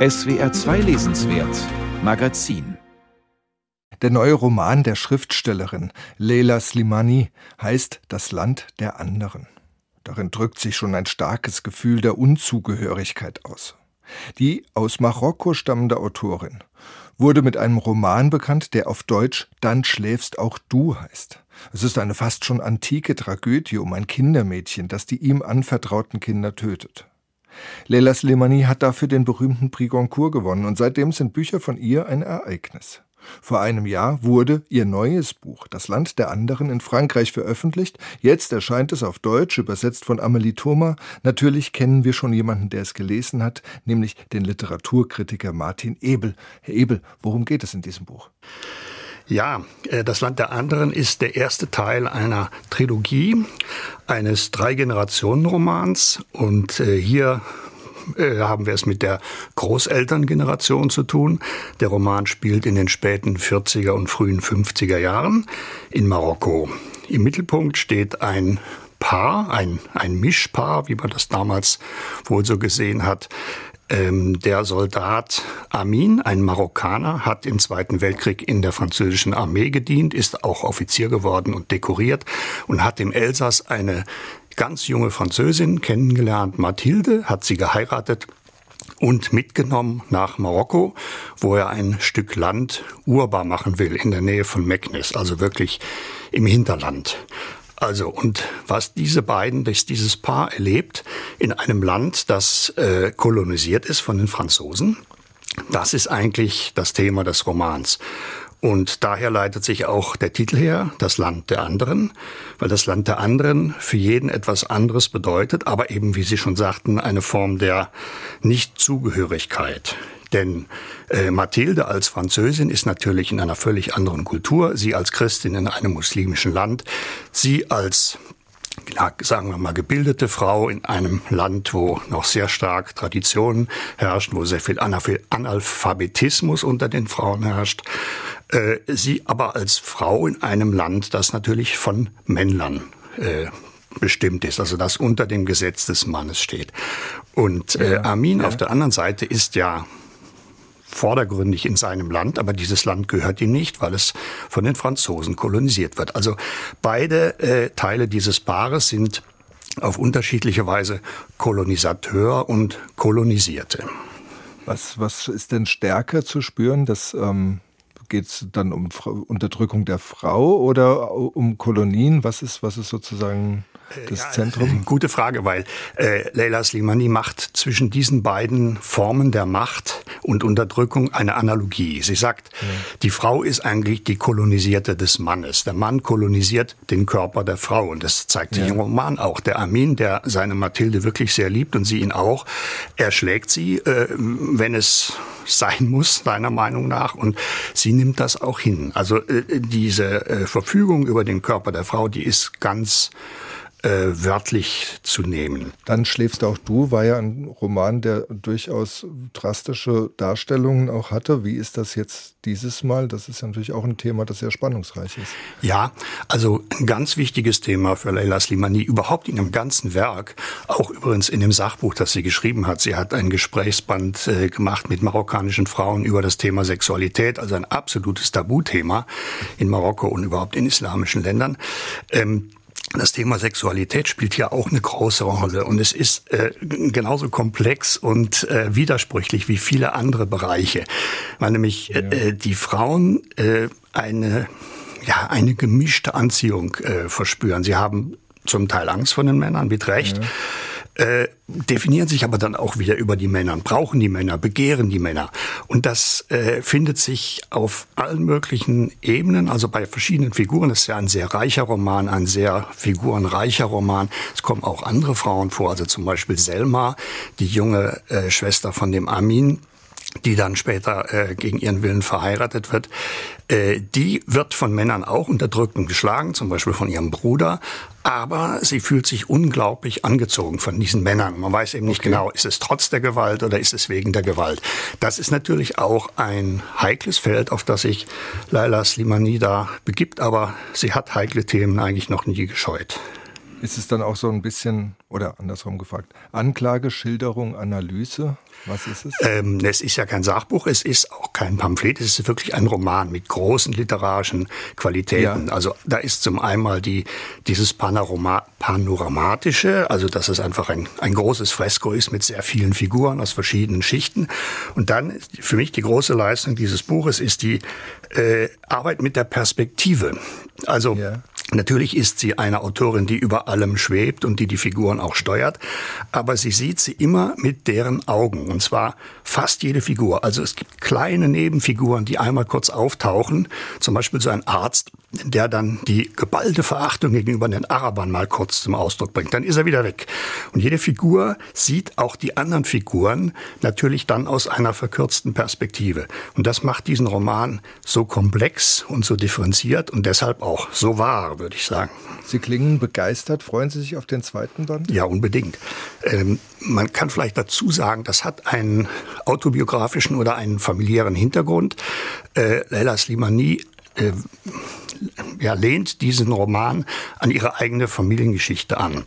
SWR 2 Lesenswert Magazin der neue Roman der Schriftstellerin Leila Slimani heißt Das Land der anderen. Darin drückt sich schon ein starkes Gefühl der Unzugehörigkeit aus. Die aus Marokko stammende Autorin wurde mit einem Roman bekannt, der auf Deutsch Dann schläfst auch du heißt. Es ist eine fast schon antike Tragödie um ein Kindermädchen, das die ihm anvertrauten Kinder tötet. Leila Slimani hat dafür den berühmten Prix Goncourt gewonnen und seitdem sind Bücher von ihr ein Ereignis. Vor einem Jahr wurde ihr neues Buch Das Land der anderen in Frankreich veröffentlicht. Jetzt erscheint es auf Deutsch, übersetzt von Amelie Thoma. Natürlich kennen wir schon jemanden, der es gelesen hat, nämlich den Literaturkritiker Martin Ebel. Herr Ebel, worum geht es in diesem Buch? Ja, äh, das Land der anderen ist der erste Teil einer Trilogie, eines Drei-Generationen-Romans. Und äh, hier äh, haben wir es mit der Großelterngeneration zu tun. Der Roman spielt in den späten 40er und frühen 50er Jahren in Marokko. Im Mittelpunkt steht ein Paar, ein, ein Mischpaar, wie man das damals wohl so gesehen hat. Ähm, der Soldat Amin, ein Marokkaner, hat im Zweiten Weltkrieg in der französischen Armee gedient, ist auch Offizier geworden und dekoriert und hat im Elsass eine ganz junge Französin kennengelernt, Mathilde, hat sie geheiratet und mitgenommen nach Marokko, wo er ein Stück Land urbar machen will, in der Nähe von Meknes, also wirklich im Hinterland. Also, und was diese beiden, das dieses Paar erlebt, in einem Land, das äh, kolonisiert ist von den Franzosen, das ist eigentlich das Thema des Romans. Und daher leitet sich auch der Titel her, das Land der anderen, weil das Land der anderen für jeden etwas anderes bedeutet, aber eben, wie Sie schon sagten, eine Form der Nichtzugehörigkeit. Denn äh, Mathilde als Französin ist natürlich in einer völlig anderen Kultur, sie als Christin in einem muslimischen Land, sie als sagen wir mal, gebildete Frau in einem Land, wo noch sehr stark Traditionen herrschen, wo sehr viel Analphabetismus unter den Frauen herrscht. Äh, sie aber als Frau in einem Land, das natürlich von Männern äh, bestimmt ist, also das unter dem Gesetz des Mannes steht. Und äh, Armin ja. auf der anderen Seite ist ja vordergründig in seinem Land, aber dieses Land gehört ihm nicht, weil es von den Franzosen kolonisiert wird. Also beide äh, Teile dieses Paares sind auf unterschiedliche Weise Kolonisateur und Kolonisierte. Was, was ist denn stärker zu spüren, dass ähm, geht es dann um Unterdrückung der Frau oder um Kolonien? Was ist, was ist sozusagen das ja, Zentrum? Gute Frage, weil äh, Leila Slimani macht zwischen diesen beiden Formen der Macht und Unterdrückung eine Analogie. Sie sagt, ja. die Frau ist eigentlich die Kolonisierte des Mannes. Der Mann kolonisiert den Körper der Frau und das zeigt sich ja. im Roman auch. Der Armin, der seine Mathilde wirklich sehr liebt und sie ihn auch, er schlägt sie, äh, wenn es sein muss, seiner Meinung nach, und sie nimmt das auch hin. Also äh, diese äh, Verfügung über den Körper der Frau, die ist ganz äh, wörtlich zu nehmen. Dann schläfst auch du, war ja ein Roman, der durchaus drastische Darstellungen auch hatte. Wie ist das jetzt dieses Mal? Das ist ja natürlich auch ein Thema, das sehr spannungsreich ist. Ja, also ein ganz wichtiges Thema für Leila Slimani, überhaupt in dem ganzen Werk, auch übrigens in dem Sachbuch, das sie geschrieben hat. Sie hat ein Gesprächsband äh, gemacht mit marokkanischen Frauen über das Thema Sexualität, also ein absolutes Tabuthema in Marokko und überhaupt in islamischen Ländern. Ähm, das Thema Sexualität spielt hier auch eine große Rolle und es ist äh, genauso komplex und äh, widersprüchlich wie viele andere Bereiche, weil nämlich äh, ja. äh, die Frauen äh, eine ja eine gemischte Anziehung äh, verspüren. Sie haben zum Teil Angst vor den Männern mit Recht. Ja äh, definieren sich aber dann auch wieder über die Männer, brauchen die Männer, begehren die Männer. Und das äh, findet sich auf allen möglichen Ebenen, also bei verschiedenen Figuren. Es ist ja ein sehr reicher Roman, ein sehr figurenreicher Roman. Es kommen auch andere Frauen vor, also zum Beispiel Selma, die junge äh, Schwester von dem Amin, die dann später äh, gegen ihren Willen verheiratet wird, äh, die wird von Männern auch unterdrückt und geschlagen, zum Beispiel von ihrem Bruder, aber sie fühlt sich unglaublich angezogen von diesen Männern. Man weiß eben nicht okay. genau, ist es trotz der Gewalt oder ist es wegen der Gewalt. Das ist natürlich auch ein heikles Feld, auf das sich Laila Slimani da begibt, aber sie hat heikle Themen eigentlich noch nie gescheut. Ist es dann auch so ein bisschen, oder andersrum gefragt, Anklage, Schilderung, Analyse? Was ist es? Ähm, es ist ja kein Sachbuch, es ist auch kein Pamphlet, es ist wirklich ein Roman mit großen literarischen Qualitäten. Ja. Also da ist zum einen die, dieses Panorama, Panoramatische, also dass es einfach ein, ein großes Fresko ist mit sehr vielen Figuren aus verschiedenen Schichten. Und dann für mich die große Leistung dieses Buches ist die äh, Arbeit mit der Perspektive. Also ja. Natürlich ist sie eine Autorin, die über allem schwebt und die die Figuren auch steuert, aber sie sieht sie immer mit deren Augen und zwar fast jede Figur. Also es gibt kleine Nebenfiguren, die einmal kurz auftauchen, zum Beispiel so ein Arzt, der dann die geballte Verachtung gegenüber den Arabern mal kurz zum Ausdruck bringt. Dann ist er wieder weg. Und jede Figur sieht auch die anderen Figuren natürlich dann aus einer verkürzten Perspektive. Und das macht diesen Roman so komplex und so differenziert und deshalb auch so wahr würde ich sagen. Sie klingen begeistert. Freuen Sie sich auf den zweiten Band? Ja, unbedingt. Ähm, man kann vielleicht dazu sagen, das hat einen autobiografischen oder einen familiären Hintergrund. Äh, Leila Slimani äh, ja, lehnt diesen Roman an ihre eigene Familiengeschichte an.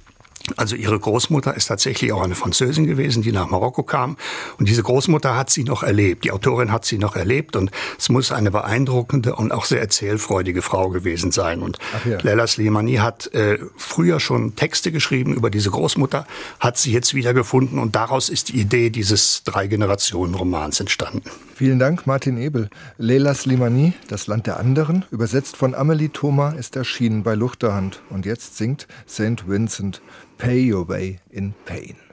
Also ihre Großmutter ist tatsächlich auch eine Französin gewesen, die nach Marokko kam. Und diese Großmutter hat sie noch erlebt. Die Autorin hat sie noch erlebt. Und es muss eine beeindruckende und auch sehr erzählfreudige Frau gewesen sein. Und ja. Leila Slimani hat äh, früher schon Texte geschrieben über diese Großmutter, hat sie jetzt wieder gefunden. Und daraus ist die Idee dieses Drei-Generationen-Romans entstanden. Vielen Dank, Martin Ebel. Leila Slimani, Das Land der anderen, übersetzt von Amelie Thoma, ist erschienen bei Luchterhand. Und jetzt singt St. Vincent Pay Your Way in Pain.